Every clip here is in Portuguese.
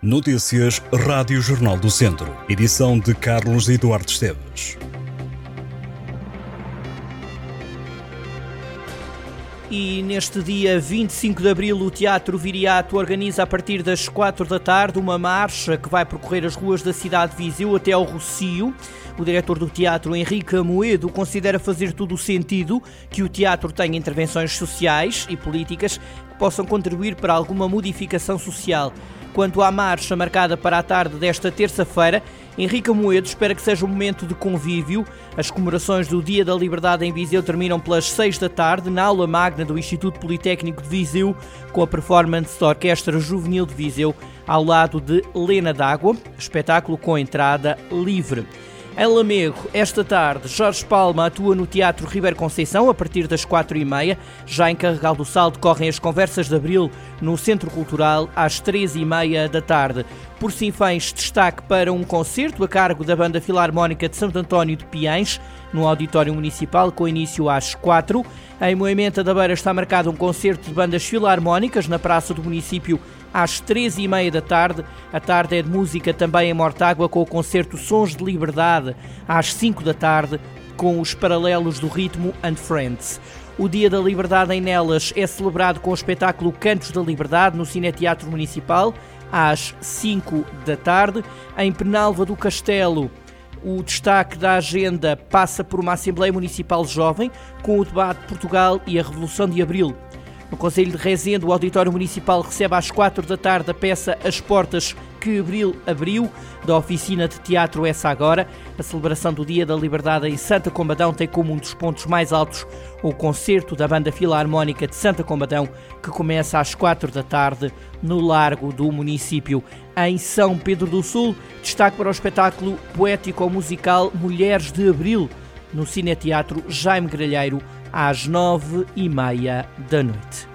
Notícias Rádio Jornal do Centro. Edição de Carlos Eduardo Esteves. E neste dia 25 de abril, o Teatro Viriato organiza a partir das 4 da tarde uma marcha que vai percorrer as ruas da cidade de Viseu até ao Rocio. O diretor do teatro, Henrique Amoedo, considera fazer todo o sentido que o teatro tenha intervenções sociais e políticas que possam contribuir para alguma modificação social. Quanto à marcha marcada para a tarde desta terça-feira, Henrique Amoedo espera que seja um momento de convívio. As comemorações do Dia da Liberdade em Viseu terminam pelas 6 da tarde na aula magna do Instituto Politécnico de Viseu, com a performance da Orquestra Juvenil de Viseu ao lado de Lena d'Água, espetáculo com entrada livre. Em Lamego, esta tarde, Jorge Palma atua no Teatro Ribeiro Conceição a partir das quatro e meia. Já em Carregal do Sal decorrem as conversas de Abril no Centro Cultural às três e meia da tarde. Por Sinfãs, destaque para um concerto a cargo da Banda Filarmónica de Santo António de Piães, no Auditório Municipal, com início às quatro. Em Moimenta da Beira está marcado um concerto de bandas filarmónicas na Praça do Município às três e meia da tarde. A tarde é de música também em Mortágua com o concerto Sons de Liberdade às cinco da tarde com os paralelos do ritmo and Friends. O Dia da Liberdade em Nelas é celebrado com o espetáculo Cantos da Liberdade no Cineteatro Municipal às 5 da tarde. Em Penalva do Castelo, o destaque da agenda passa por uma Assembleia Municipal Jovem com o debate de Portugal e a Revolução de Abril. No Conselho de Rezende, o Auditório Municipal recebe às quatro da tarde a peça As Portas que Abril abriu, da oficina de teatro Essa Agora. A celebração do Dia da Liberdade em Santa Combadão tem como um dos pontos mais altos o concerto da Banda Filarmónica de Santa Combadão, que começa às quatro da tarde no Largo do município. Em São Pedro do Sul, destaque para o espetáculo poético-musical Mulheres de Abril, no Cineteatro Jaime Gralheiro, às nove e meia da noite.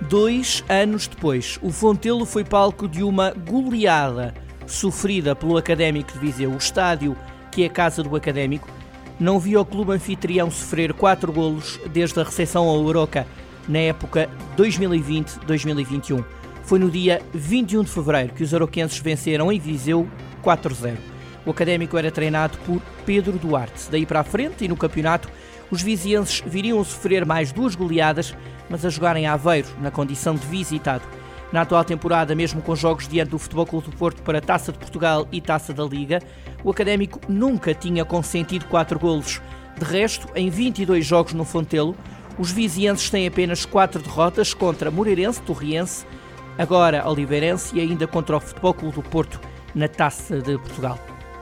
Dois anos depois, o Fontelo foi palco de uma goleada sofrida pelo Académico de Viseu. O estádio, que é a casa do Académico, não viu o clube anfitrião sofrer quatro golos desde a recepção ao Oroca na época 2020-2021. Foi no dia 21 de fevereiro que os aroquenses venceram em Viseu 4-0. O académico era treinado por Pedro Duarte. Daí para a frente e no campeonato, os vizienses viriam a sofrer mais duas goleadas, mas a jogar em Aveiro, na condição de visitado. Na atual temporada, mesmo com jogos diante do Futebol Clube do Porto para a Taça de Portugal e Taça da Liga, o Académico nunca tinha consentido quatro golos. De resto, em 22 jogos no Fontelo, os vizienses têm apenas quatro derrotas contra Moreirense, Torriense, agora Oliveirense e ainda contra o Futebol Clube do Porto na Taça de Portugal.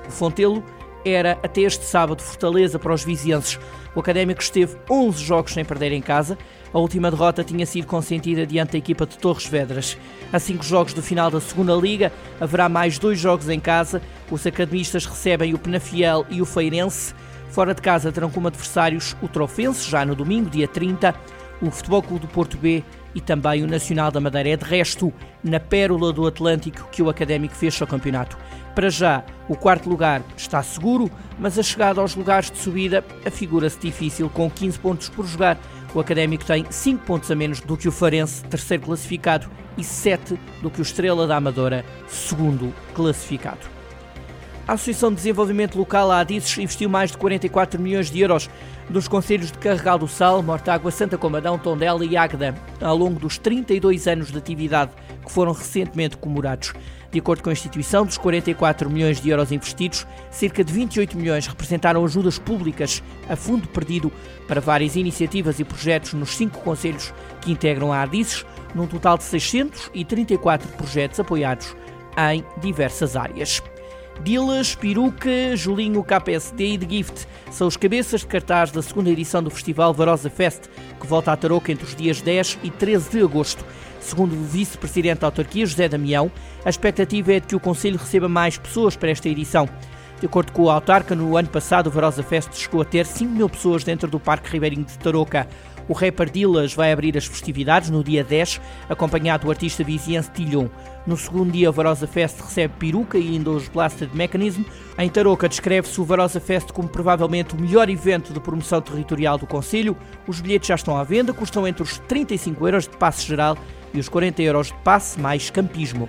O Fontelo era até este sábado Fortaleza para os vizienses. O Académico esteve 11 jogos sem perder em casa. A última derrota tinha sido consentida diante da equipa de Torres Vedras. A cinco jogos do final da segunda liga, haverá mais dois jogos em casa. Os academistas recebem o Penafiel e o Feirense. Fora de casa terão como adversários o Trofense, já no domingo, dia 30, o Futebol Clube do Porto B e também o Nacional da Madeira. É de resto na pérola do Atlântico que o Académico fecha o campeonato. Para já, o quarto lugar está seguro, mas a chegada aos lugares de subida afigura-se difícil, com 15 pontos por jogar. O Académico tem 5 pontos a menos do que o Farense, terceiro classificado, e 7 do que o Estrela da Amadora, segundo classificado. A Associação de Desenvolvimento Local, a ADISES, investiu mais de 44 milhões de euros nos conselhos de Carregal do Sal, Mortágua, Santa Comadão, Tondela e Águeda, ao longo dos 32 anos de atividade que foram recentemente comemorados. De acordo com a instituição, dos 44 milhões de euros investidos, cerca de 28 milhões representaram ajudas públicas a fundo perdido para várias iniciativas e projetos nos cinco conselhos que integram a ADISES, num total de 634 projetos apoiados em diversas áreas. Dilas, Peruca, Julinho KPSD e The Gift são os cabeças de cartaz da segunda edição do Festival Varosa Fest, que volta a Tarouca entre os dias 10 e 13 de agosto. Segundo o vice-presidente da autarquia, José Damião, a expectativa é de que o Conselho receba mais pessoas para esta edição. De acordo com o autarca, no ano passado o Varosa Fest chegou a ter 5 mil pessoas dentro do Parque Ribeirinho de Tarouca. O rapper Dillas vai abrir as festividades no dia 10, acompanhado do artista viziense Tilhon. No segundo dia, o Varosa Fest recebe peruca e ainda os Blasted Mechanism. Em Tarouca descreve-se o Varosa Fest como provavelmente o melhor evento de promoção territorial do Conselho. Os bilhetes já estão à venda, custam entre os 35 euros de passe geral e os 40 euros de passe mais campismo.